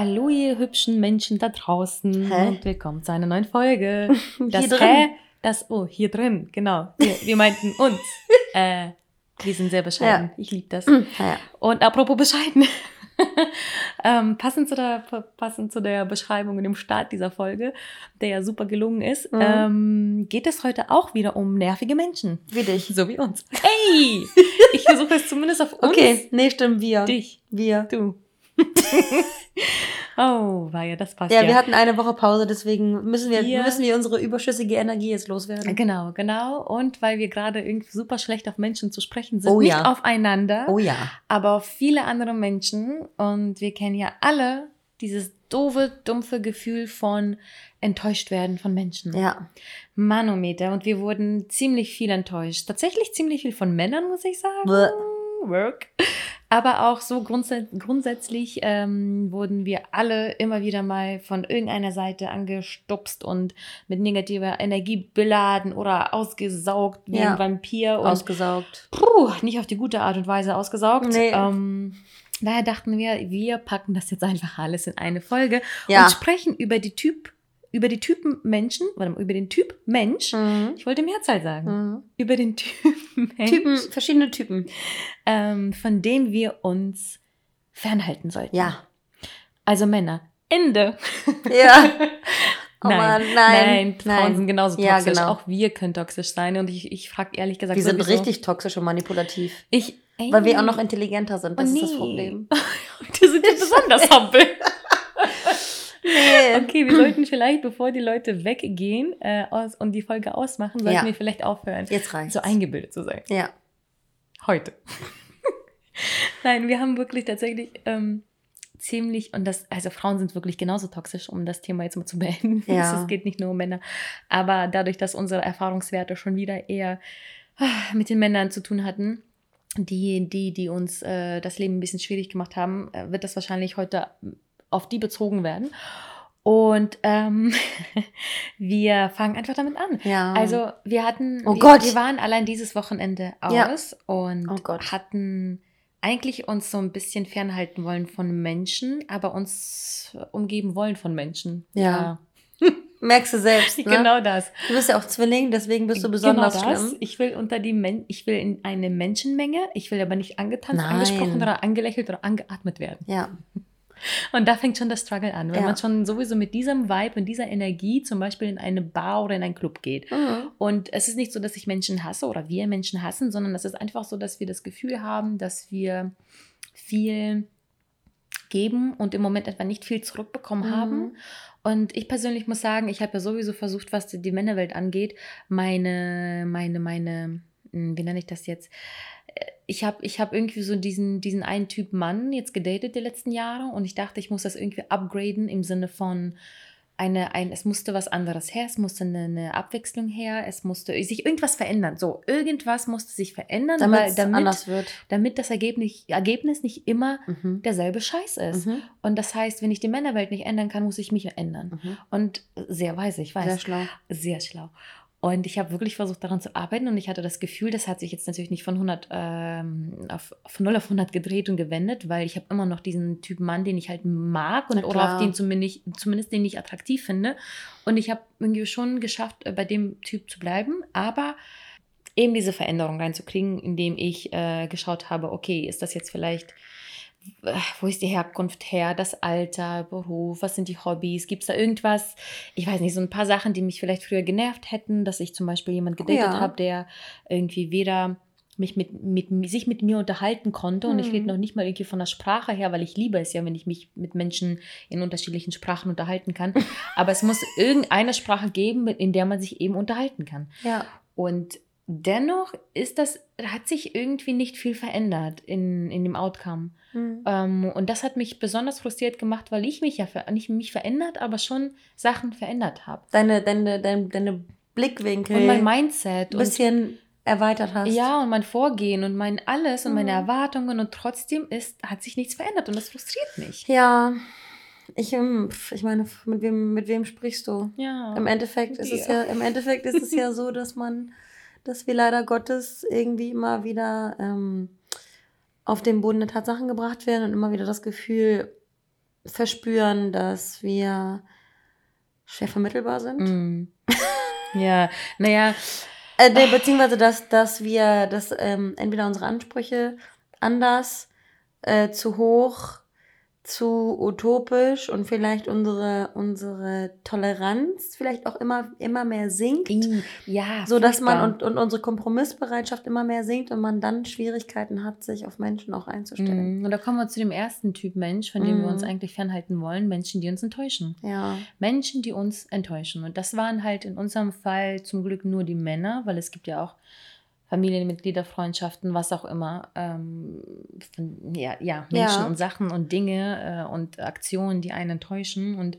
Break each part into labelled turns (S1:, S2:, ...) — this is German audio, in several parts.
S1: Hallo, ihr hübschen Menschen da draußen
S2: Hä?
S1: und willkommen zu einer neuen Folge. Das
S2: Hier drin.
S1: Hä? Das, oh, hier drin, genau. Wir, wir meinten uns. äh, wir sind sehr bescheiden. Ich liebe das.
S2: Ja.
S1: Und apropos bescheiden. ähm, passend, zu der, passend zu der Beschreibung und dem Start dieser Folge, der ja super gelungen ist,
S2: Mhm.
S1: ähm, geht es heute auch wieder um nervige Menschen.
S2: Wie dich.
S1: So wie uns. Hey! Ich versuche es zumindest auf uns.
S2: Okay, nee, stimmt, wir.
S1: Dich.
S2: Wir.
S1: Du. oh, war ja, das passt
S2: Ja,
S1: ja.
S2: wir hatten eine Woche Pause, deswegen müssen wir,
S1: Wir-
S2: müssen wir unsere überschüssige Energie jetzt loswerden.
S1: Genau, genau. Und weil wir gerade irgendwie super schlecht auf Menschen zu sprechen sind,
S2: Oh
S1: nicht
S2: ja.
S1: aufeinander,
S2: Oh ja.
S1: aber auf viele andere Menschen. Und wir kennen ja alle dieses doofe, dumpfe Gefühl von enttäuscht werden von Menschen.
S2: Ja.
S1: Manometer. Und wir wurden ziemlich viel enttäuscht. Tatsächlich ziemlich viel von Männern, muss ich sagen.
S2: Bäh.
S1: Work. Aber auch so grundsä grundsätzlich ähm, wurden wir alle immer wieder mal von irgendeiner Seite angestupst und mit negativer Energie beladen oder ausgesaugt wie
S2: Ja.
S1: ein Vampir. Und
S2: Ausgesaugt.
S1: puh, nicht auf die gute Art und Weise ausgesaugt.
S2: Nee.
S1: Ähm, daher dachten wir, wir packen das jetzt einfach alles in eine Folge
S2: Ja.
S1: und sprechen über die Typ, über die Typen Menschen, warte mal, über den Typ Mensch.
S2: Mhm.
S1: Ich wollte Mehrzahl sagen.
S2: Mhm.
S1: Über den Typen Mensch,
S2: Typen, verschiedene Typen.
S1: ähm, von denen wir uns fernhalten sollten.
S2: Ja.
S1: Also Männer. Ende.
S2: Ja. Oh
S1: nein,
S2: Mann,
S1: nein,
S2: nein,
S1: Frauen
S2: nein.
S1: sind genauso
S2: Ja,
S1: toxisch.
S2: genau.
S1: Auch wir können toxisch sein. Und ich, ich frage ehrlich gesagt,
S2: Wir sind
S1: sowieso-
S2: richtig toxisch und manipulativ.
S1: Ich, ey,
S2: Weil wir auch noch intelligenter sind. Das
S1: Oh,
S2: ist das
S1: nee.
S2: Problem.
S1: Die sind ja besonders hampel.
S2: Nee.
S1: Okay, wir sollten vielleicht, bevor die Leute weggehen äh, aus, und die Folge ausmachen, sollten
S2: Ja.
S1: wir vielleicht aufhören,
S2: Jetzt reicht's.
S1: so eingebildet zu sein.
S2: Ja.
S1: Heute. Nein, wir haben wirklich tatsächlich ähm, ziemlich, und das, also Frauen sind wirklich genauso toxisch, um das Thema jetzt mal zu beenden.
S2: Ja.
S1: Es geht nicht nur um Männer. Aber dadurch, dass unsere Erfahrungswerte schon wieder eher ah, mit den Männern zu tun hatten, die, die, die uns äh, das Leben ein bisschen schwierig gemacht haben, äh, wird das wahrscheinlich heute auf die bezogen werden. Und ähm, wir fangen einfach damit an.
S2: Ja.
S1: Also wir hatten,
S2: Oh
S1: wir,
S2: Gott.
S1: wir waren allein dieses Wochenende
S2: Ja.
S1: aus und
S2: Oh
S1: hatten eigentlich uns so ein bisschen fernhalten wollen von Menschen, aber uns umgeben wollen von Menschen.
S2: Ja. Merkst du selbst, ne?
S1: Genau das.
S2: Du bist ja auch Zwilling, deswegen bist du besonders
S1: genau das.
S2: schlimm.
S1: Ich will unter die Men ich will in eine Menschenmenge, ich will aber nicht angetanzt,
S2: Nein.
S1: angesprochen oder angelächelt oder angeatmet werden.
S2: Ja.
S1: Und da fängt schon der Struggle an, wenn
S2: Ja.
S1: man schon sowieso mit diesem Vibe und dieser Energie zum Beispiel in eine Bar oder in einen Club geht.
S2: Mhm.
S1: Und es ist nicht so, dass ich Menschen hasse oder wir Menschen hassen, sondern es ist einfach so, dass wir das Gefühl haben, dass wir viel geben und im Moment etwa nicht viel zurückbekommen
S2: Mhm.
S1: haben. Und ich persönlich muss sagen, ich habe ja sowieso versucht, was die Männerwelt angeht, meine, meine, meine, hm, wie nenne ich das jetzt? Ich habe ich hab irgendwie so diesen, diesen einen Typ Mann jetzt gedatet die letzten Jahre und ich dachte, ich muss das irgendwie upgraden im Sinne von eine, ein, es musste was anderes her, es musste eine, eine Abwechslung her, es musste sich irgendwas verändern. So, irgendwas musste sich verändern,
S2: Damit
S1: weil,
S2: es
S1: damit,
S2: anders wird.
S1: damit das Ergebnis, Ergebnis nicht immer
S2: Mhm.
S1: derselbe Scheiß ist.
S2: Mhm.
S1: Und das heißt, wenn ich die Männerwelt nicht ändern kann, muss ich mich ändern.
S2: Mhm.
S1: Und sehr weise, ich weiß.
S2: Sehr schlau.
S1: Sehr schlau. Und ich habe wirklich versucht, daran zu arbeiten und ich hatte das Gefühl, das hat sich jetzt natürlich nicht von 100 ähm, auf, von 0 auf 100 gedreht und gewendet, weil ich habe immer noch diesen Typ Mann, den ich halt mag und oder auf den zumindest, zumindest den ich attraktiv finde. Und ich habe irgendwie schon geschafft, äh, bei dem Typ zu bleiben, aber eben diese Veränderung reinzukriegen, indem ich äh, geschaut habe, okay, ist das jetzt vielleicht wo ist die Herkunft her, das Alter, Beruf, was sind die Hobbys, gibt es da irgendwas, ich weiß nicht, so ein paar Sachen, die mich vielleicht früher genervt hätten, dass ich zum Beispiel jemand gedatet
S2: ja.
S1: habe, der irgendwie weder mich mit, mit, sich mit mir unterhalten konnte und ich
S2: Mhm.
S1: rede noch nicht mal irgendwie von der Sprache her, weil ich liebe es ja, wenn ich mich mit Menschen in unterschiedlichen Sprachen unterhalten kann. Aber es muss irgendeine Sprache geben, in der man sich eben unterhalten kann.
S2: Ja.
S1: Und dennoch ist das, hat sich irgendwie nicht viel verändert in, in dem Outcome.
S2: Mhm.
S1: Ähm, und das hat mich besonders frustriert gemacht, weil ich mich ja nicht mich verändert, aber schon Sachen verändert habe.
S2: Deine, deine, deine, deine Blickwinkel,
S1: Und mein Mindset.
S2: ein
S1: Und
S2: bisschen erweitert hast.
S1: Ja, und mein Vorgehen und mein alles und meine
S2: Mhm.
S1: Erwartungen und trotzdem ist, hat sich nichts verändert und das frustriert mich.
S2: Ja, ich, ähm, ich meine, mit wem, mit wem sprichst du?
S1: Ja.
S2: Im Endeffekt ist es
S1: Ja.
S2: ja, im Endeffekt ist es ja so, dass man, dass wir leider Gottes irgendwie immer wieder ähm, auf den Boden der Tatsachen gebracht werden und immer wieder das Gefühl verspüren, dass wir schwer vermittelbar sind.
S1: Mm. ja, naja,
S2: Äh, nee, beziehungsweise, dass, dass wir, dass ähm, entweder unsere Ansprüche anders, äh, zu hoch, zu utopisch und vielleicht unsere, unsere Toleranz vielleicht auch immer, immer mehr sinkt.
S1: ja,
S2: So dass man und, und unsere Kompromissbereitschaft immer mehr sinkt und man dann Schwierigkeiten hat, sich auf Menschen auch einzustellen.
S1: Mm, Und da kommen wir zu dem ersten Typ Mensch, von dem wir uns
S2: Mhm.
S1: eigentlich fernhalten wollen. Menschen, die uns enttäuschen.
S2: Ja.
S1: Menschen, die uns enttäuschen. Und das waren halt in unserem Fall zum Glück nur die Männer, weil es gibt ja auch Familienmitglieder, Freundschaften, was auch immer. Ähm, von, ja, ja, Menschen
S2: Ja.
S1: und Sachen und Dinge äh, und Aktionen, die einen enttäuschen. Und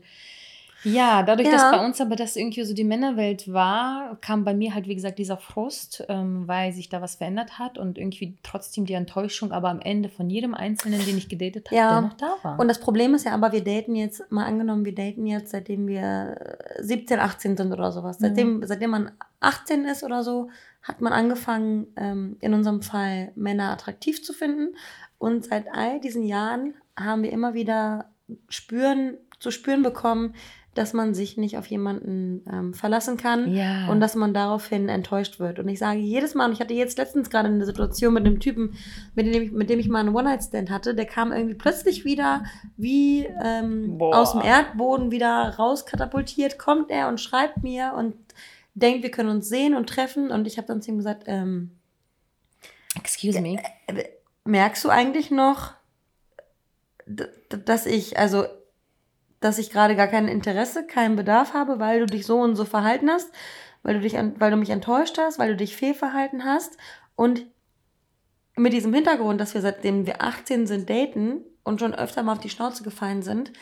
S1: ja, dadurch,
S2: Ja.
S1: dass bei uns aber das irgendwie so die Männerwelt war, kam bei mir halt, wie gesagt, dieser Frust, ähm, weil sich da was verändert hat und irgendwie trotzdem die Enttäuschung, aber am Ende von jedem Einzelnen, den ich gedatet habe,
S2: Ja.
S1: der noch da war.
S2: Und das Problem ist ja aber, wir daten jetzt, mal angenommen, wir daten jetzt, seitdem wir äh, 17, 18 sind oder sowas. Seitdem, seitdem man 18 ist oder so, hat man angefangen, ähm, in unserem Fall Männer attraktiv zu finden. Und seit all diesen Jahren haben wir immer wieder spüren, zu spüren bekommen, dass man sich nicht auf jemanden ähm, verlassen kann.
S1: ja.
S2: Und dass man daraufhin enttäuscht wird. Und ich sage jedes Mal, und ich hatte jetzt letztens gerade eine Situation mit einem Typen, mit dem ich, mit dem ich mal einen One-Night-Stand hatte, der kam irgendwie plötzlich wieder wie ähm, aus dem Erdboden wieder rauskatapultiert, kommt er und schreibt mir und denkt, wir können uns sehen und treffen. Und ich habe dann zu ihm gesagt, ähm,
S1: Excuse me.
S2: merkst du eigentlich noch, dass ich, also, dass ich gerade gar kein Interesse, keinen Bedarf habe, weil du dich so und so verhalten hast, weil du dich, weil du mich enttäuscht hast, weil du dich fehlverhalten hast und mit diesem Hintergrund, dass wir seitdem wir 18 sind daten und schon öfter mal auf die Schnauze gefallen sind,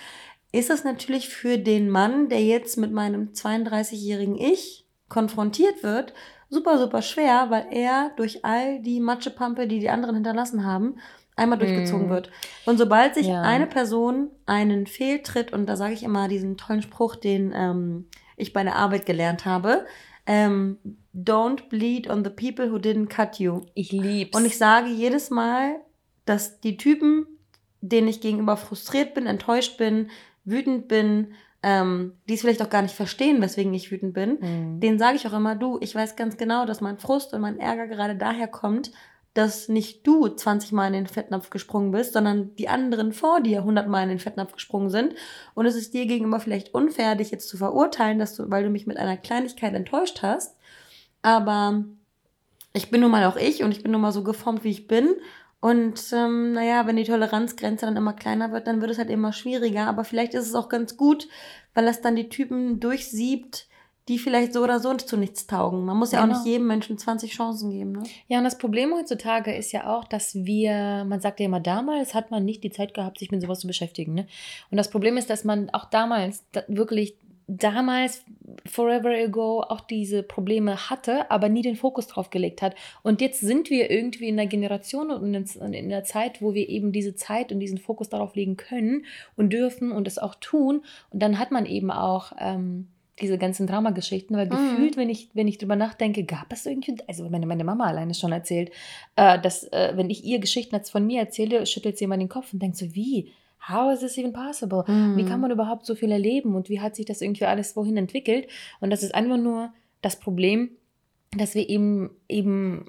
S2: ist es natürlich für den Mann, der jetzt mit meinem 32-jährigen Ich konfrontiert wird, super, super schwer, weil er durch all die Matschepampe, die die anderen hinterlassen haben, einmal durchgezogen
S1: Mm.
S2: wird. Und sobald sich
S1: Ja.
S2: eine Person einen Fehltritt, und da sage ich immer diesen tollen Spruch, den ähm, ich bei der Arbeit gelernt habe, ähm, don't bleed on the people who didn't cut you.
S1: Ich lieb's.
S2: Und ich sage jedes Mal, dass die Typen, denen ich gegenüber frustriert bin, enttäuscht bin, wütend bin, ähm, die es vielleicht auch gar nicht verstehen, weswegen ich wütend bin,
S1: Mhm.
S2: denen sage ich auch immer, du, ich weiß ganz genau, dass mein Frust und mein Ärger gerade daher kommt, dass nicht du 20 Mal in den Fettnapf gesprungen bist, sondern die anderen vor dir 100 Mal in den Fettnapf gesprungen sind. Und es ist dir gegenüber vielleicht unfair, dich jetzt zu verurteilen, dass du, weil du mich mit einer Kleinigkeit enttäuscht hast. Aber ich bin nun mal auch ich und ich bin nun mal so geformt, wie ich bin. Und ähm, naja, wenn die Toleranzgrenze dann immer kleiner wird, dann wird es halt immer schwieriger. Aber vielleicht ist es auch ganz gut, weil es dann die Typen durchsiebt, die vielleicht so oder so zu nichts taugen. Man muss ja auch
S1: Genau.
S2: nicht jedem Menschen 20 Chancen geben. Ne?
S1: Ja, und das Problem heutzutage ist ja auch, dass wir, man sagt ja immer, damals hat man nicht die Zeit gehabt, sich mit sowas zu beschäftigen. Ne? Und das Problem ist, dass man auch damals da, wirklich damals, forever ago, auch diese Probleme hatte, aber nie den Fokus drauf gelegt hat. Und jetzt sind wir irgendwie in der Generation und in, der Zeit, wo wir eben diese Zeit und diesen Fokus darauf legen können und dürfen und es auch tun. Und dann hat man eben auch ähm, diese ganzen Dramageschichten, weil
S2: Mhm.
S1: gefühlt, wenn ich, wenn ich drüber nachdenke, gab es irgendwie, also meine, meine Mama alleine schon erzählt, äh, dass äh, wenn ich ihr Geschichten jetzt von mir erzähle, schüttelt sie immer den Kopf und denkt so, wie? How is this even possible? Wie kann man überhaupt so viel erleben und wie hat sich das irgendwie alles wohin entwickelt? Und das ist einfach nur das Problem, dass wir eben eben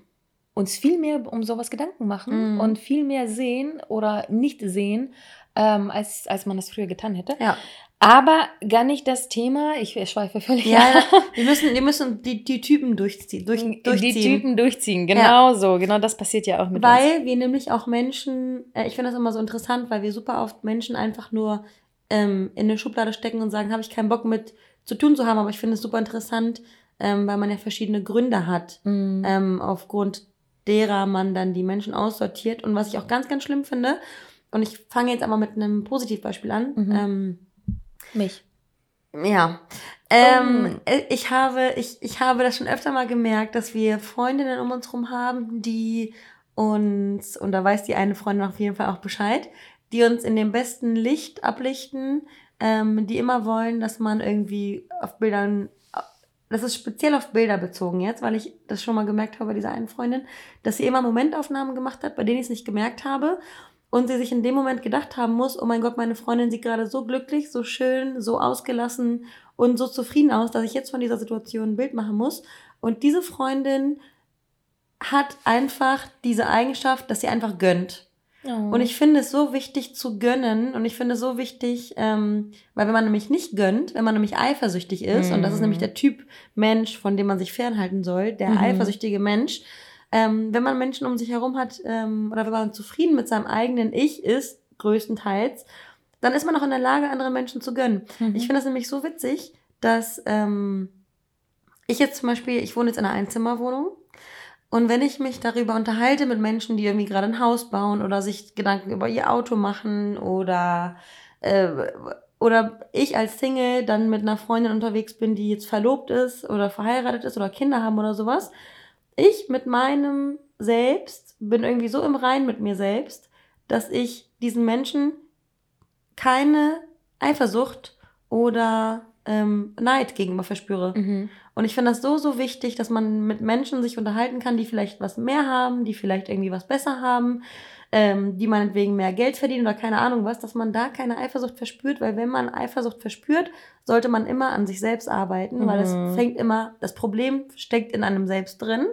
S1: uns viel mehr um sowas Gedanken machen
S2: Mhm.
S1: und viel mehr sehen oder nicht sehen, ähm, als, als man das früher getan hätte.
S2: Ja.
S1: Aber gar nicht das Thema, ich schweife völlig
S2: Ja,
S1: ab.
S2: die müssen, die müssen die, die Typen durchziehen. Durch,
S1: die
S2: durchziehen.
S1: Typen durchziehen, genau so. Genau das passiert ja auch mit uns.
S2: Weil wir nämlich auch Menschen, äh, ich finde das immer so interessant, weil wir super oft Menschen einfach nur ähm, in eine Schublade stecken und sagen, habe ich keinen Bock mit zu tun zu haben, aber ich finde es super interessant, ähm, weil man ja verschiedene Gründe hat,
S1: Mhm.
S2: ähm, aufgrund derer man dann die Menschen aussortiert. Und was ich auch ganz, ganz schlimm finde, und ich fange jetzt aber mit einem Positivbeispiel an,
S1: Mhm.
S2: ähm,
S1: Mich.
S2: ja, Ähm, äh, ich, habe, ich, ich habe das schon öfter mal gemerkt, dass wir Freundinnen um uns herum haben, die uns, und da weiß die eine Freundin auf jeden Fall auch Bescheid, die uns in dem besten Licht ablichten, ähm, die immer wollen, dass man irgendwie auf Bildern, das ist speziell auf Bilder bezogen jetzt, weil ich das schon mal gemerkt habe bei dieser einen Freundin, dass sie immer Momentaufnahmen gemacht hat, bei denen ich es nicht gemerkt habe und sie sich in dem Moment gedacht haben muss, oh mein Gott, meine Freundin sieht gerade so glücklich, so schön, so ausgelassen und so zufrieden aus, dass ich jetzt von dieser Situation ein Bild machen muss. Und diese Freundin hat einfach diese Eigenschaft, dass sie einfach gönnt. Oh. Und ich finde es so wichtig zu gönnen und ich finde es so wichtig, ähm, weil wenn man nämlich nicht gönnt, wenn man nämlich eifersüchtig ist, mm. und das ist nämlich mhm. der Typ Mensch, von dem man sich fernhalten soll, der mm. eifersüchtige Mensch, ähm, wenn man Menschen um sich herum hat ähm, oder wenn man zufrieden mit seinem eigenen Ich ist, größtenteils, dann ist man auch in der Lage, andere Menschen zu gönnen. Mhm. Ich finde das nämlich so witzig, dass ähm, ich jetzt zum Beispiel, ich wohne jetzt in einer Einzimmerwohnung und wenn ich mich darüber unterhalte mit Menschen, die irgendwie gerade ein Haus bauen oder sich Gedanken über ihr Auto machen oder äh, oder ich als Single dann mit einer Freundin unterwegs bin, die jetzt verlobt ist oder verheiratet ist oder Kinder haben oder sowas, ich mit meinem Selbst bin irgendwie so im Rein mit mir selbst, dass ich diesen Menschen keine Eifersucht oder ähm, Neid gegenüber verspüre. Mhm. Und ich finde das so, so wichtig, dass man mit Menschen sich unterhalten kann, die vielleicht was mehr haben, die vielleicht irgendwie was besser haben, ähm, die meinetwegen mehr Geld verdienen oder keine Ahnung was, dass man da keine Eifersucht verspürt, weil wenn man Eifersucht verspürt, sollte man immer an sich selbst arbeiten, mhm. weil es fängt immer, das Problem steckt in einem selbst drin.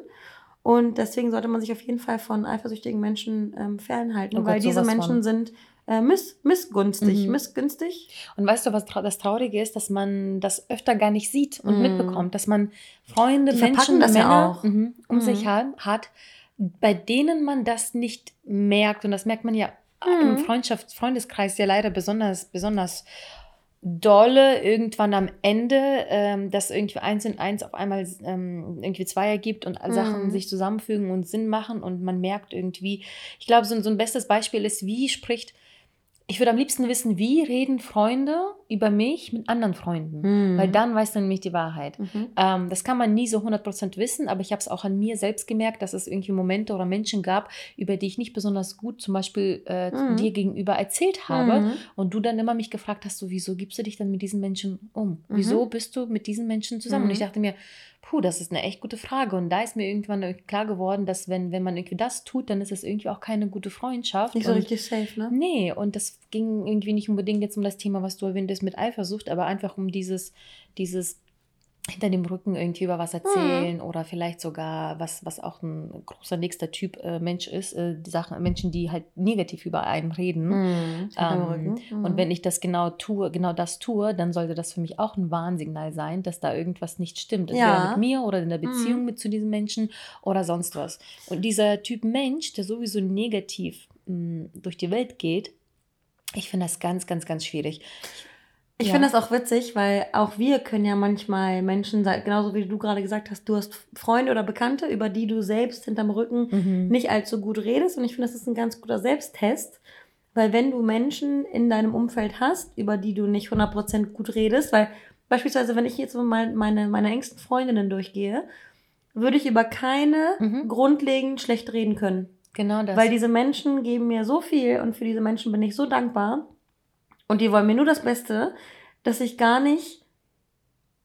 S2: Und deswegen sollte man sich auf jeden Fall von eifersüchtigen Menschen ähm, fernhalten, oh Gott, weil diese Menschen von. sind äh, miss, missgünstig, mhm. missgünstig.
S1: Und weißt du, was trau das Traurige ist, dass man das öfter gar nicht sieht und mhm. mitbekommt, dass man Freunde, Die Menschen, das Männer ja auch. Mhm, um sich mhm. hat, bei denen man das nicht merkt. Und das merkt man ja im mhm. Freundschafts Freundeskreis ja leider besonders, besonders dolle irgendwann am Ende, ähm, dass irgendwie eins in eins auf einmal ähm, irgendwie zwei ergibt und mm. Sachen sich zusammenfügen und Sinn machen und man merkt irgendwie, ich glaube, so, so ein bestes Beispiel ist, wie spricht ich würde am liebsten wissen, wie reden Freunde über mich mit anderen Freunden, mhm. weil dann weiß man nämlich die Wahrheit. Mhm. Ähm, das kann man nie so 100% wissen, aber ich habe es auch an mir selbst gemerkt, dass es irgendwie Momente oder Menschen gab, über die ich nicht besonders gut zum Beispiel äh, mhm. dir gegenüber erzählt habe mhm. und du dann immer mich gefragt hast, so, wieso gibst du dich dann mit diesen Menschen um? Wieso mhm. bist du mit diesen Menschen zusammen? Und ich mhm. dachte mir, Puh, das ist eine echt gute Frage. Und da ist mir irgendwann klar geworden, dass wenn, wenn man irgendwie das tut, dann ist es irgendwie auch keine gute Freundschaft. Nicht so und, richtig safe, ne? Nee, und das ging irgendwie nicht unbedingt jetzt um das Thema, was du erwähnt hast mit Eifersucht, aber einfach um dieses, dieses hinter dem Rücken irgendwie über was erzählen mhm. oder vielleicht sogar, was, was auch ein großer nächster Typ äh, Mensch ist, äh, die Sachen, Menschen, die halt negativ über einen reden. Mhm. Ähm, mhm. Und wenn ich das genau tue, genau das tue, dann sollte das für mich auch ein Warnsignal sein, dass da irgendwas nicht stimmt. Entweder ja. mit mir oder in der Beziehung mhm. mit zu diesen Menschen oder sonst was. Und dieser Typ Mensch, der sowieso negativ mh, durch die Welt geht, ich finde das ganz, ganz, ganz schwierig.
S2: Ich ja. finde das auch witzig, weil auch wir können ja manchmal Menschen, genauso wie du gerade gesagt hast, du hast Freunde oder Bekannte, über die du selbst hinterm Rücken mhm. nicht allzu gut redest. Und ich finde, das ist ein ganz guter Selbsttest, weil wenn du Menschen in deinem Umfeld hast, über die du nicht 100% gut redest, weil beispielsweise, wenn ich jetzt mal meine, meine engsten Freundinnen durchgehe, würde ich über keine mhm. grundlegend schlecht reden können. Genau das. Weil diese Menschen geben mir so viel und für diese Menschen bin ich so dankbar. Und die wollen mir nur das Beste, dass ich gar nicht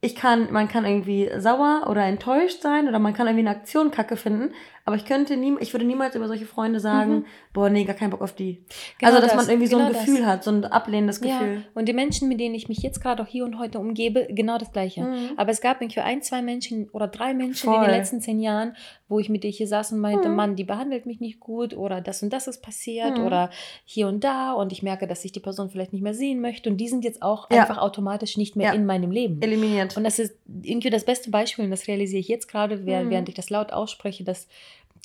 S2: ich kann, man kann irgendwie sauer oder enttäuscht sein oder man kann irgendwie eine Aktion kacke finden, aber ich könnte nie, ich würde niemals über solche Freunde sagen, mhm. boah, nee, gar keinen Bock auf die. Genau also, dass das, man irgendwie genau so ein genau Gefühl das. hat, so ein ablehnendes Gefühl. Ja.
S1: Und die Menschen, mit denen ich mich jetzt gerade auch hier und heute umgebe, genau das Gleiche. Mhm. Aber es gab irgendwie ein, zwei Menschen oder drei Menschen Voll. in den letzten zehn Jahren, wo ich mit dir hier saß und meinte, mhm. Mann, die behandelt mich nicht gut oder das und das ist passiert mhm. oder hier und da und ich merke, dass ich die Person vielleicht nicht mehr sehen möchte und die sind jetzt auch ja. einfach automatisch nicht mehr ja. in meinem Leben. Eliminiert. Und das ist irgendwie das beste Beispiel und das realisiere ich jetzt gerade, während, mhm. während ich das laut ausspreche, dass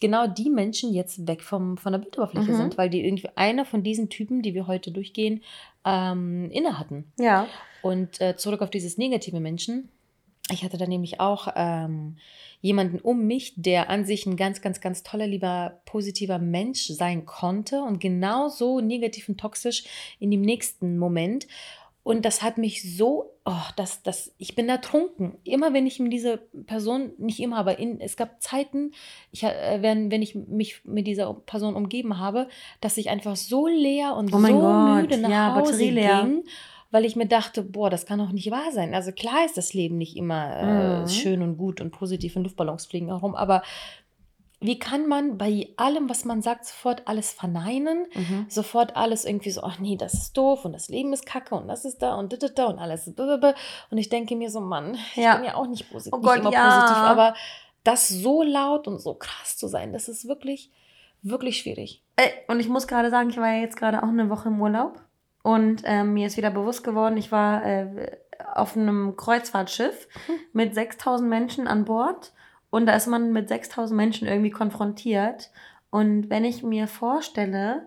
S1: genau die Menschen jetzt weg vom, von der Bildoberfläche mhm. sind, weil die irgendwie einer von diesen Typen, die wir heute durchgehen, ähm, inne hatten. Ja. Und äh, zurück auf dieses negative Menschen. Ich hatte da nämlich auch ähm, jemanden um mich, der an sich ein ganz, ganz, ganz toller, lieber, positiver Mensch sein konnte und genauso negativ und toxisch in dem nächsten Moment. Und das hat mich so, oh, das, das, ich bin ertrunken. Immer wenn ich mit dieser Person, nicht immer, aber in, es gab Zeiten, ich, äh, wenn, wenn ich mich mit dieser Person umgeben habe, dass ich einfach so leer und
S2: Oh
S1: so
S2: Gott,
S1: müde nach
S2: ja,
S1: Hause
S2: batterieleer.
S1: ging, weil ich mir dachte, boah, das kann doch nicht wahr sein. Also klar ist das Leben nicht immer äh,
S2: Mhm.
S1: schön und gut und positiv und Luftballons fliegen herum, aber wie kann man bei allem, was man sagt, sofort alles verneinen?
S2: Mhm.
S1: sofort alles irgendwie so, ach nee, das ist doof und das Leben ist kacke und das ist da und da, da, da und alles. Und ich denke mir so, Mann, ich
S2: Ja.
S1: bin ja auch nicht, posi
S2: Oh
S1: nicht
S2: Gott,
S1: immer
S2: ja.
S1: positiv, aber das so laut und so krass zu sein, das ist wirklich, wirklich schwierig.
S2: Ey, und ich muss gerade sagen, ich war ja jetzt gerade auch eine Woche im Urlaub. Und ähm, mir ist wieder bewusst geworden, ich war äh, auf einem Kreuzfahrtschiff mit 6000 Menschen an Bord. Und da ist man mit 6000 Menschen irgendwie konfrontiert. Und wenn ich mir vorstelle,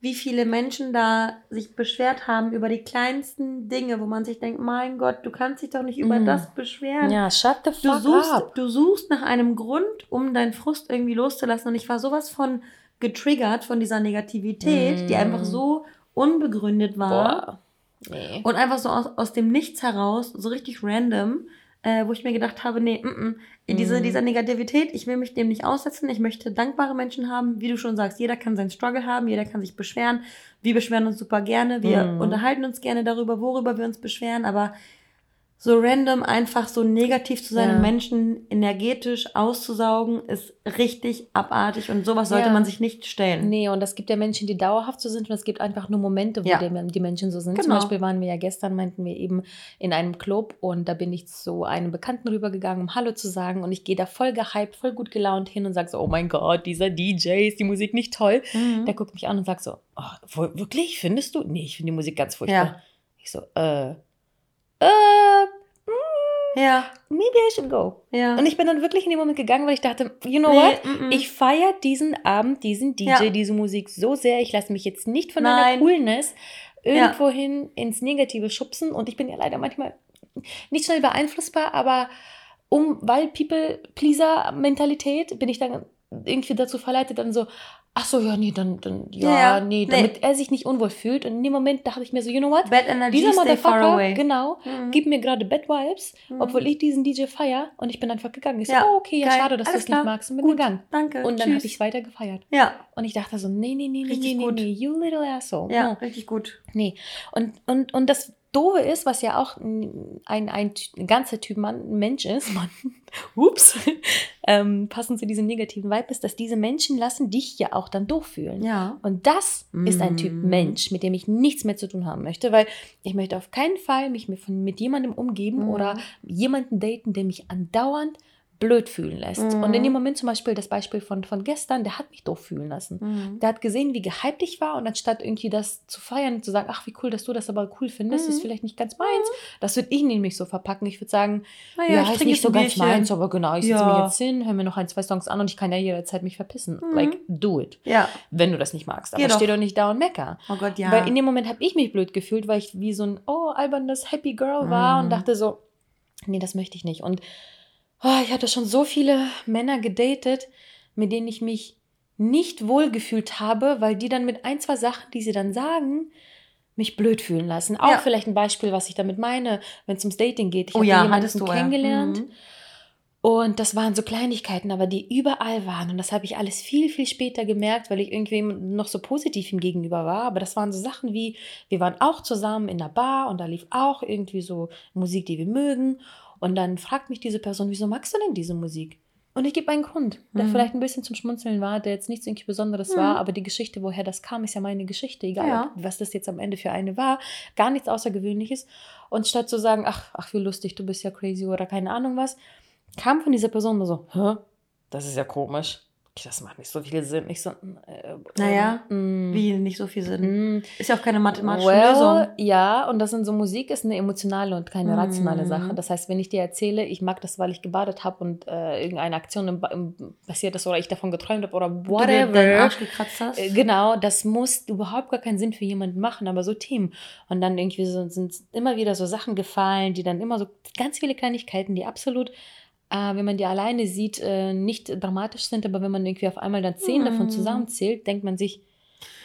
S2: wie viele Menschen da sich beschwert haben über die kleinsten Dinge, wo man sich denkt, mein Gott, du kannst dich doch nicht über
S1: Mm.
S2: das beschweren.
S1: Ja, shut the
S2: Du
S1: fuck
S2: suchst,
S1: up.
S2: du suchst nach einem Grund, um deinen Frust irgendwie loszulassen. Und ich war sowas von getriggert von dieser Negativität, die
S1: Mm.
S2: einfach so unbegründet war.
S1: Boah. Nee.
S2: Und einfach so aus, aus dem Nichts heraus, so richtig random, äh, wo ich mir gedacht habe, nee, mm, mm, diese,
S1: Mm.
S2: dieser Negativität, ich will mich dem nicht aussetzen. Ich möchte dankbare Menschen haben, wie du schon sagst. Jeder kann seinen Struggle haben, jeder kann sich beschweren. Wir beschweren uns super gerne, wir
S1: Mm.
S2: unterhalten uns gerne darüber, worüber wir uns beschweren, aber so random einfach so negativ zu seinem
S1: Ja.
S2: Menschen energetisch auszusaugen, ist richtig abartig und sowas sollte
S1: Ja.
S2: man sich nicht stellen.
S1: Nee, und es gibt ja Menschen, die dauerhaft so sind und es gibt einfach nur Momente, wo
S2: Ja.
S1: die, Menschen so sind. Zum
S2: Genau.
S1: Beispiel waren wir ja gestern, meinten wir eben in einem Club und da bin ich zu einem Bekannten rübergegangen, um Hallo zu sagen und ich gehe da voll gehypt, voll gut gelaunt hin und sage so, oh mein Gott, dieser DJ, ist die Musik nicht toll?
S2: Mhm.
S1: Der guckt mich an und sagt so, oh, wirklich, findest du? Nee, ich finde die Musik ganz furchtbar. Ich so, äh, äh,
S2: Ja,
S1: maybe I should go.
S2: ja.
S1: Und ich bin dann wirklich in den Moment gegangen, weil ich dachte, you know
S2: Nee,
S1: what?
S2: mm, mm.
S1: Ich feiere diesen Abend, diesen DJ,
S2: Ja.
S1: diese Musik so sehr. Ich lasse mich jetzt nicht von meiner Coolness irgendwohin ins Negative schubsen. Und ich bin ja leider manchmal nicht schnell beeinflussbar, aber um, weil People-Pleaser-Mentalität bin ich dann irgendwie dazu verleitet, dann so, ach so, ja, nee, dann, dann ja,
S2: Ja,
S1: nee,
S2: Nee.
S1: damit er sich nicht unwohl fühlt. Und in dem Moment dachte ich mir so, you know what?
S2: Bad Energy,
S1: Dieser Motherfucker,
S2: away.
S1: genau,
S2: Mhm.
S1: gibt mir gerade Bad Vibes,
S2: Mhm.
S1: obwohl ich diesen DJ feier und ich bin einfach gegangen. Ich so,
S2: Ja,
S1: oh, okay, ja,
S2: geil,
S1: schade, dass du es nicht magst und bin
S2: gut.
S1: gegangen.
S2: Danke.
S1: Und dann habe ich es weiter gefeiert.
S2: Ja,
S1: Und ich dachte so, nee, nee, nee, nee,
S2: Richtig
S1: nee, nee, nee, you little asshole.
S2: ja,
S1: No.
S2: richtig gut.
S1: Nee. Und, und, und das Doofe ist, was ja auch ein, ein, ein, ganzer Typ Mann, Mensch ist, Mann, ups, ähm, passend zu diesem negativen Vibe ist, dass diese Menschen lassen dich ja auch dann doof fühlen.
S2: Ja.
S1: Und das ist ein Typ
S2: Mm.
S1: Mensch, mit dem ich nichts mehr zu tun haben möchte, weil ich möchte auf keinen Fall mich mit, von, mit jemandem umgeben
S2: Mhm.
S1: oder jemanden daten, der mich andauernd blöd fühlen lässt.
S2: Mhm.
S1: Und in dem Moment zum Beispiel das Beispiel von, von gestern, der hat mich doof fühlen lassen.
S2: Mhm.
S1: Der hat gesehen, wie gehypt ich war und anstatt irgendwie das zu feiern und zu sagen, ach, wie cool, dass du das aber cool findest,
S2: Mhm.
S1: ist vielleicht nicht ganz meins. Das würde ich nämlich so verpacken. Ich würde sagen,
S2: Naja,
S1: ja,
S2: ich
S1: ist nicht so ganz
S2: Bierchen.
S1: meins, aber genau, ich setze
S2: Ja.
S1: mich jetzt hin, höre mir noch ein, zwei Songs an und ich kann ja jederzeit mich verpissen.
S2: Mhm.
S1: Like, do it.
S2: Ja.
S1: Wenn du das nicht magst. Aber
S2: Geh doch.
S1: steh doch nicht da und mecker.
S2: Oh Gott, ja.
S1: Weil in dem Moment habe ich mich blöd gefühlt, weil ich wie so ein oh, albernes Happy Girl war
S2: Mhm.
S1: und dachte so, nee, das möchte ich nicht. Und oh, ich hatte schon so viele Männer gedatet, mit denen ich mich nicht wohl gefühlt habe, weil die dann mit ein, zwei Sachen, die sie dann sagen, mich blöd fühlen lassen. Auch
S2: Ja.
S1: vielleicht ein Beispiel, was ich damit meine, wenn es ums Dating geht. Ich
S2: oh
S1: habe
S2: ja,
S1: jemanden
S2: du ja.
S1: kennengelernt.
S2: Mhm.
S1: Und das waren so Kleinigkeiten, aber die überall waren. Und das habe ich alles viel, viel später gemerkt, weil ich irgendwie noch so positiv ihm gegenüber war. Aber das waren so Sachen wie, wir waren auch zusammen in der Bar und da lief auch irgendwie so Musik, die wir mögen. Und dann fragt mich diese Person, wieso magst du denn diese Musik? Und ich gebe einen Grund, der
S2: Mhm.
S1: vielleicht ein bisschen zum Schmunzeln war, der jetzt nichts irgendwie Besonderes
S2: Mhm.
S1: war, aber die Geschichte, woher das kam, ist ja meine Geschichte, egal
S2: Ja.
S1: was das jetzt am Ende für eine war, gar nichts Außergewöhnliches. Und statt zu sagen, ach, ach, wie lustig, du bist ja crazy oder keine Ahnung was, kam von dieser Person nur so, hä? Das ist ja komisch. Das macht nicht so viel Sinn. Ich so, äh,
S2: Naja,
S1: mm,
S2: Wie, nicht so viel Sinn.
S1: mm,
S2: Ist ja auch keine mathematische
S1: well,
S2: Lösung.
S1: Ja, und das in so Musik ist eine emotionale und keine
S2: Mhm.
S1: rationale Sache. Das heißt, wenn ich dir erzähle, ich mag das, weil ich gebadet habe und äh, irgendeine Aktion im, im, passiert ist oder ich davon geträumt habe oder
S2: Du dir deinen
S1: whatever.
S2: Arsch gekratzt hast.
S1: Äh, Genau, das muss überhaupt gar keinen Sinn für jemanden machen, aber so Themen. Und dann irgendwie so, sind immer wieder so Sachen gefallen, die dann immer so ganz viele Kleinigkeiten, die absolut, wenn man die alleine sieht, äh, nicht dramatisch sind, aber wenn man irgendwie auf einmal dann zehn davon
S2: Mhm.
S1: zusammenzählt, denkt man sich,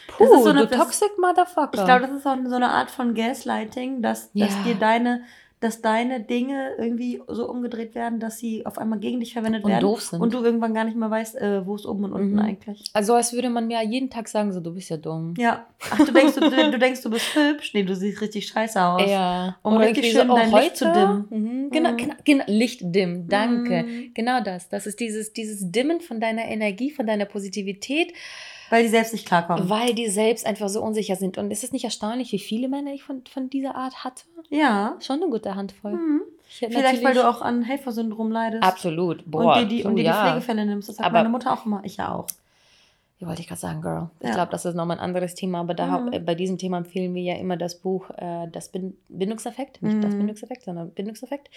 S1: Puh,
S2: das ist so eine,
S1: du
S2: das-
S1: toxic Motherfucker.
S2: Ich glaube, das ist auch so eine Art von Gaslighting, dass, dass
S1: Ja.
S2: dir deine, dass deine Dinge irgendwie so umgedreht werden, dass sie auf einmal gegen dich verwendet
S1: und
S2: werden.
S1: doof sind.
S2: Und du irgendwann gar nicht mehr weißt, äh, wo ist oben und unten
S1: Mhm.
S2: eigentlich.
S1: also als würde man mir jeden Tag sagen, so du bist ja dumm.
S2: Ja. Ach, du denkst, du, du denkst, du bist hübsch. Nee, du siehst richtig scheiße aus.
S1: Ja.
S2: Um
S1: Oder
S2: richtig schön
S1: oh,
S2: dein Licht zu dimmen.
S1: Mhm. Genau,
S2: Mhm.
S1: genau, genau, Licht dimmen, danke.
S2: Mhm.
S1: Genau das. Das ist dieses, dieses Dimmen von deiner Energie, von deiner Positivität,
S2: Weil die selbst nicht klarkommen.
S1: weil die selbst einfach so unsicher sind. Und ist es nicht erstaunlich, wie viele Männer ich von, von dieser Art hatte?
S2: Ja.
S1: Schon eine gute Handvoll.
S2: Mhm. Vielleicht, weil du auch an Helfersyndrom leidest.
S1: Absolut. Boah,
S2: und dir die, und dir die
S1: ja.
S2: Pflegefälle nimmst. Das hat
S1: Aber-
S2: meine Mutter auch immer. Ich ja auch.
S1: Ja, wollte ich gerade sagen, Girl. Ich
S2: Ja.
S1: glaube, das ist nochmal ein anderes Thema, aber da,
S2: Mhm.
S1: äh, bei diesem Thema empfehlen wir ja immer das Buch äh, Das Bin Bindungseffekt, nicht das
S2: Mhm.
S1: Bindungseffekt, sondern Bindungseffekt,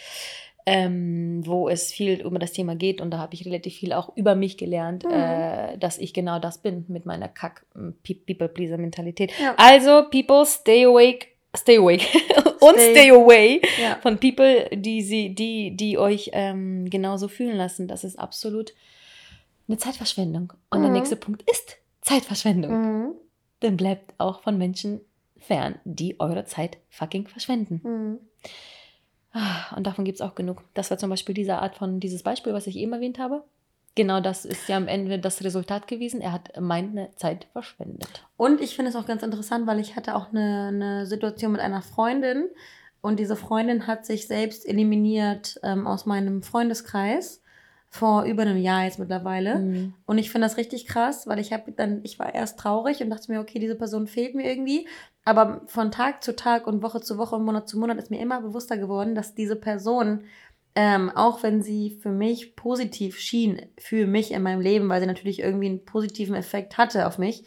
S1: ähm, wo es viel über das Thema geht und da habe ich relativ viel auch über mich gelernt,
S2: Mhm.
S1: äh, dass ich genau das bin mit meiner Kack-People-Pleaser-Mentalität.
S2: Ja.
S1: Also, People, stay awake, stay awake und
S2: Stay-
S1: stay away
S2: Ja.
S1: von People, die, sie, die, die euch ähm, genauso fühlen lassen. Das ist absolut eine Zeitverschwendung. Und der
S2: Mhm.
S1: nächste Punkt ist Zeitverschwendung.
S2: Mhm.
S1: Dann bleibt auch von Menschen fern, die eure Zeit fucking verschwenden.
S2: Mhm.
S1: Ah, Und davon gibt es auch genug. Das war zum Beispiel diese Art von, dieses Beispiel, was ich eben erwähnt habe. Genau das ist ja am Ende das Resultat gewesen. Er hat meine Zeit verschwendet.
S2: Und ich finde es auch ganz interessant, weil ich hatte auch eine, eine Situation mit einer Freundin und diese Freundin hat sich selbst eliminiert ähm, aus meinem Freundeskreis vor über einem Jahr jetzt mittlerweile.
S1: Mhm.
S2: Und ich finde das richtig krass, weil ich habe dann, ich war erst traurig und dachte mir, okay, diese Person fehlt mir irgendwie. Aber von Tag zu Tag und Woche zu Woche und Monat zu Monat ist mir immer bewusster geworden, dass diese Person, ähm, auch wenn sie für mich positiv schien, für mich in meinem Leben, weil sie natürlich irgendwie einen positiven Effekt hatte auf mich,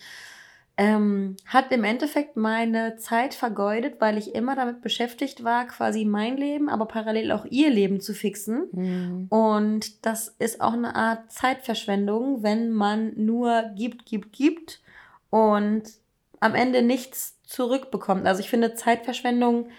S2: ähm, hat im Endeffekt meine Zeit vergeudet, weil ich immer damit beschäftigt war, quasi mein Leben, aber parallel auch ihr Leben zu fixen.
S1: Mhm.
S2: Und das ist auch eine Art Zeitverschwendung, wenn man nur gibt, gibt, gibt und am Ende nichts zurückbekommt. Also ich finde Zeitverschwendung,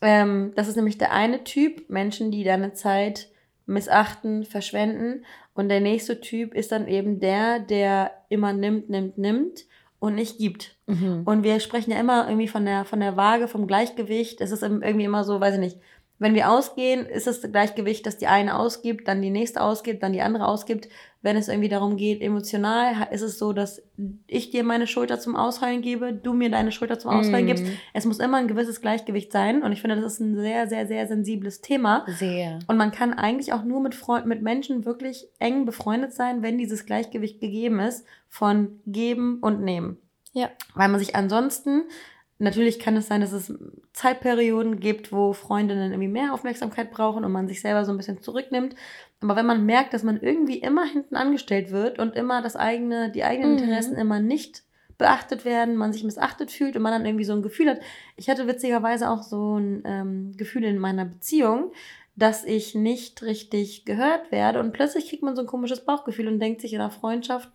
S2: ähm, das ist nämlich der eine Typ, Menschen, die deine Zeit missachten, verschwenden. Und der nächste Typ ist dann eben der, der immer nimmt, nimmt, nimmt und nicht gibt.
S1: Mhm.
S2: Und wir sprechen ja immer irgendwie von der, von der Waage, vom Gleichgewicht. Es ist irgendwie immer so, weiß ich nicht, wenn wir ausgehen, ist es das Gleichgewicht, dass die eine ausgibt, dann die nächste ausgibt, dann die andere ausgibt. Wenn es irgendwie darum geht, emotional, ist es so, dass ich dir meine Schulter zum Ausheulen gebe, du mir deine Schulter zum Ausheulen
S1: Mhm.
S2: gibst. Es muss immer ein gewisses Gleichgewicht sein. Und ich finde, das ist ein sehr, sehr, sehr sensibles Thema.
S1: Sehr.
S2: Und man kann eigentlich auch nur mit, Freund mit Menschen wirklich eng befreundet sein, wenn dieses Gleichgewicht gegeben ist von geben und nehmen.
S1: Ja.
S2: Weil man sich ansonsten, natürlich kann es sein, dass es Zeitperioden gibt, wo Freundinnen irgendwie mehr Aufmerksamkeit brauchen und man sich selber so ein bisschen zurücknimmt. Aber wenn man merkt, dass man irgendwie immer hinten angestellt wird und immer das eigene, die eigenen
S1: Mhm.
S2: Interessen immer nicht beachtet werden, man sich missachtet fühlt und man dann irgendwie so ein Gefühl hat. Ich hatte witzigerweise auch so ein ähm, Gefühl in meiner Beziehung, dass ich nicht richtig gehört werde und plötzlich kriegt man so ein komisches Bauchgefühl und denkt sich in einer Freundschaft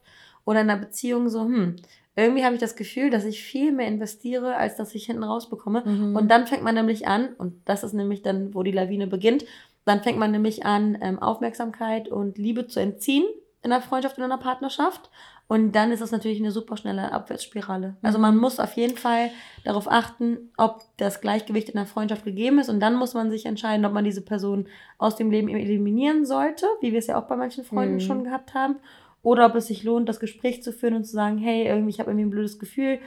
S2: oder in einer Beziehung so, hm, irgendwie habe ich das Gefühl, dass ich viel mehr investiere, als dass ich hinten rausbekomme.
S1: Mhm.
S2: Und dann fängt man nämlich an, und das ist nämlich dann, wo die Lawine beginnt, dann fängt man nämlich an, ähm, Aufmerksamkeit und Liebe zu entziehen in einer Freundschaft, in einer Partnerschaft. Und dann ist das natürlich eine super schnelle Abwärtsspirale. Also man
S1: Mhm.
S2: muss auf jeden Fall darauf achten, ob das Gleichgewicht in der Freundschaft gegeben ist. Und dann muss man sich entscheiden, ob man diese Person aus dem Leben eliminieren sollte, wie wir es ja auch bei manchen Freunden
S1: Mhm.
S2: schon gehabt haben. Oder ob es sich lohnt, das Gespräch zu führen und zu sagen, hey, irgendwie, ich habe irgendwie ein blödes Gefühl.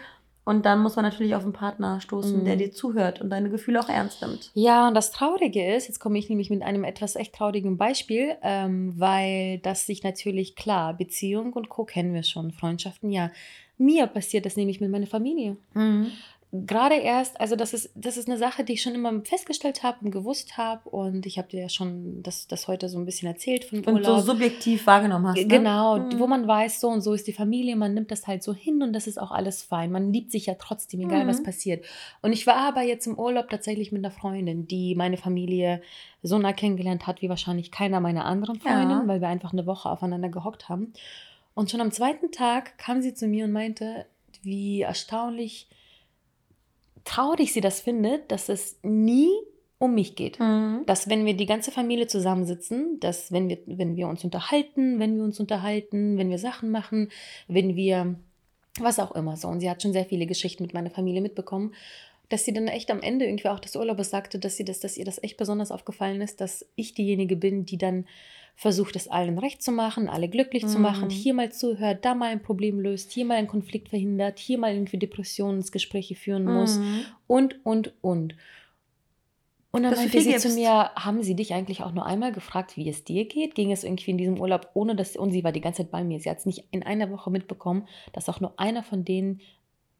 S2: Und dann muss man natürlich auf einen Partner stoßen,
S1: Mhm.
S2: der dir zuhört und deine Gefühle auch ernst nimmt.
S1: Ja, und das Traurige ist, jetzt komme ich nämlich mit einem etwas echt traurigen Beispiel, ähm, weil das sich natürlich klar, Beziehung und Co. kennen wir schon, Freundschaften, ja. Mir passiert das nämlich mit meiner Familie. Gerade erst, also das ist, das ist eine Sache, die ich schon immer festgestellt habe und gewusst habe. Und ich habe dir ja schon das, das heute so ein bisschen erzählt von
S2: Und so
S1: Urlaub.
S2: subjektiv wahrgenommen hast. Ne?
S1: Genau,
S2: Mhm.
S1: wo man weiß, so und so ist die Familie, man nimmt das halt so hin und das ist auch alles fein. Man liebt sich ja trotzdem, egal
S2: Mhm.
S1: was passiert. Und ich war aber jetzt im Urlaub tatsächlich mit einer Freundin, die meine Familie so nah kennengelernt hat, wie wahrscheinlich keiner meiner anderen
S2: Ja.
S1: Freundinnen, weil wir einfach eine Woche aufeinander gehockt haben. Und schon am zweiten Tag kam sie zu mir und meinte, wie erstaunlich traurig sie das findet, dass es nie um mich geht
S2: Mhm.
S1: dass wenn wir die ganze Familie zusammensitzen, dass wenn wir, wenn wir uns unterhalten, wenn wir uns unterhalten, wenn wir Sachen machen, wenn wir was auch immer so. Und sie hat schon sehr viele Geschichten mit meiner Familie mitbekommen dass sie dann echt am Ende irgendwie auch des Urlaubes sagte, dass sie das, dass ihr das echt besonders aufgefallen ist, dass ich diejenige bin, die dann versucht, es allen recht zu machen, alle glücklich mhm. zu machen, mhm. hier mal zuhört, da mal ein Problem löst, hier mal einen Konflikt verhindert, hier mal irgendwie Depressionsgespräche führen muss mhm. und, und, und. Und dann meinte sie zu mir, haben sie dich eigentlich auch nur einmal gefragt, wie es dir geht? Ging es irgendwie in diesem Urlaub, ohne dass, und sie war die ganze Zeit bei mir. Sie hat es nicht in einer Woche mitbekommen, dass auch nur einer von denen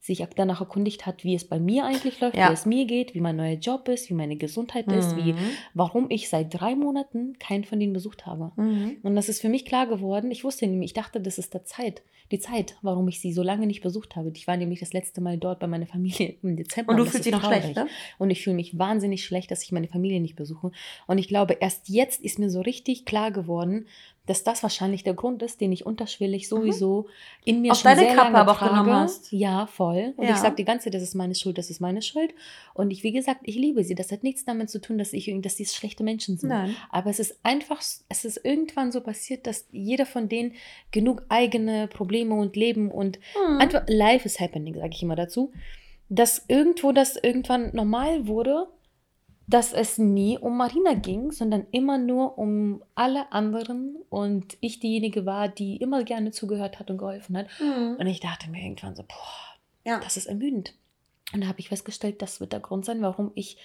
S1: sich danach erkundigt hat, wie es bei mir eigentlich läuft, ja. wie es mir geht, wie mein neuer Job ist, wie meine Gesundheit mhm. ist, wie, mhm. warum ich seit drei Monaten keinen von denen besucht habe. Mhm. Und das ist für mich klar geworden. Ich wusste nämlich, ich dachte, das ist der Zeit, die Zeit, warum ich sie so lange nicht besucht habe. Ich war nämlich das letzte Mal dort bei meiner Familie im Dezember.
S2: Und du fühlst dich noch schlecht, ne?
S1: Und ich fühle mich wahnsinnig schlecht, dass ich meine Familie nicht besuche. Und ich glaube, erst jetzt ist mir so richtig klar geworden, dass das wahrscheinlich der Grund ist, den ich unterschwellig mhm. sowieso mhm. in mir Auf schon deine sehr Kappe lange aber auch trage. genommen hast. Ja, voll. Und ja. ich sage die ganze Zeit, das ist meine Schuld, das ist meine Schuld. Und ich, wie gesagt, ich liebe sie. Das hat nichts damit zu tun, dass ich dass sie schlechte Menschen sind. Nein. Aber es ist einfach, es ist irgendwann so passiert, dass jeder von denen genug eigene Probleme und Leben und mhm. einfach Life is happening, sage ich immer dazu, dass irgendwo das irgendwann normal wurde dass es nie um Marina ging, sondern immer nur um alle anderen und ich diejenige war, die immer gerne zugehört hat und geholfen hat. Mhm. Und ich dachte mir irgendwann so, boah, ja. das ist ermüdend. Und da habe ich festgestellt, das wird der Grund sein, warum ich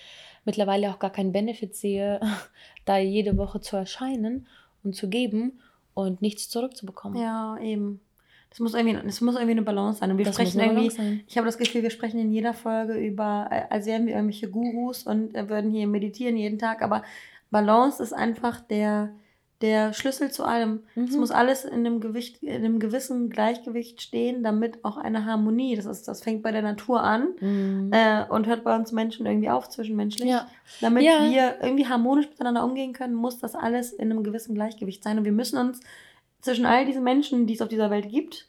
S1: mittlerweile auch gar keinen Benefit sehe, da jede Woche zu erscheinen und zu geben und nichts zurückzubekommen.
S2: Ja, eben. Das muss irgendwie, das muss irgendwie eine Balance sein. Und wir das sprechen irgendwie, ich habe das Gefühl, wir sprechen in jeder Folge über, als wären wir irgendwelche Gurus und würden hier meditieren jeden Tag. Aber Balance ist einfach der, der Schlüssel zu allem. Es mhm. muss alles in einem Gewicht, in einem gewissen Gleichgewicht stehen, damit auch eine Harmonie, das ist, das fängt bei der Natur an mhm. äh, und hört bei uns Menschen irgendwie auf, zwischenmenschlich. Ja. Damit ja. wir irgendwie harmonisch miteinander umgehen können, muss das alles in einem gewissen Gleichgewicht sein. Und wir müssen uns zwischen all diesen Menschen, die es auf dieser Welt gibt,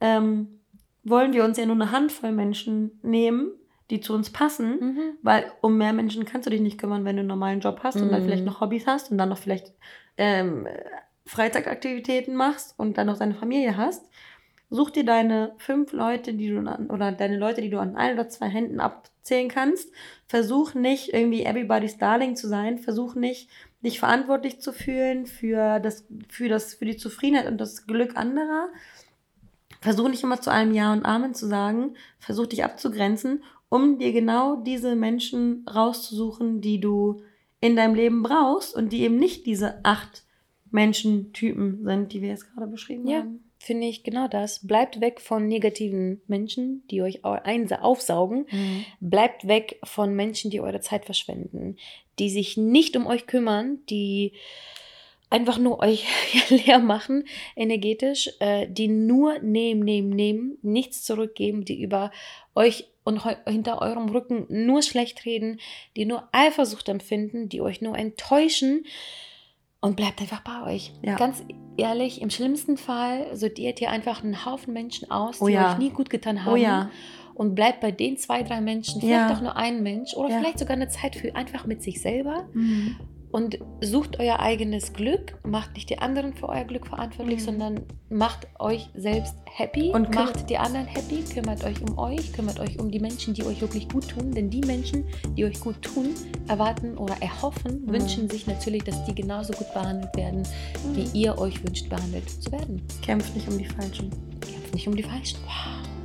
S2: ähm, wollen wir uns ja nur eine Handvoll Menschen nehmen, die zu uns passen, mhm. weil um mehr Menschen kannst du dich nicht kümmern, wenn du einen normalen Job hast mhm. und dann vielleicht mhm. noch Hobbys hast und dann noch vielleicht ähm, Freizeitaktivitäten machst und dann noch deine Familie hast. Such dir deine fünf Leute, die du an, oder deine Leute, die du an ein oder zwei Händen abzählen kannst. Versuch nicht irgendwie everybody's darling zu sein. Versuch nicht dich verantwortlich zu fühlen für das, für das, für die Zufriedenheit und das Glück anderer. Versuch nicht immer zu allem Ja und Amen zu sagen. Versuch dich abzugrenzen, um dir genau diese Menschen rauszusuchen, die du in deinem Leben brauchst und die eben nicht diese acht Menschentypen sind, die wir jetzt gerade beschrieben ja. haben
S1: finde ich genau das. Bleibt weg von negativen Menschen, die euch aufsaugen. Mhm. Bleibt weg von Menschen, die eure Zeit verschwenden, die sich nicht um euch kümmern, die einfach nur euch leer machen, energetisch, äh, die nur nehmen, nehmen, nehmen, nichts zurückgeben, die über euch und hinter eurem Rücken nur schlecht reden, die nur Eifersucht empfinden, die euch nur enttäuschen und bleibt einfach bei euch. Ja. Ganz ehrlich, im schlimmsten Fall sortiert ihr einfach einen Haufen Menschen aus, oh die oh ja. euch nie gut getan haben. Oh ja. Und bleibt bei den zwei, drei Menschen, vielleicht auch nur ein Mensch oder vielleicht sogar eine Zeit für einfach mit sich selber. Mhm und sucht euer eigenes Glück, macht nicht die anderen für euer Glück verantwortlich, mhm. sondern macht euch selbst happy und macht die anderen happy, kümmert euch um euch, kümmert euch um die Menschen, die euch wirklich gut tun, denn die Menschen, die euch gut tun, erwarten oder erhoffen, mhm. wünschen sich natürlich, dass die genauso gut behandelt werden, mhm. wie ihr euch wünscht, behandelt zu werden.
S2: Kämpft nicht um die Falschen.
S1: Kämpft nicht um die Falschen. Wow.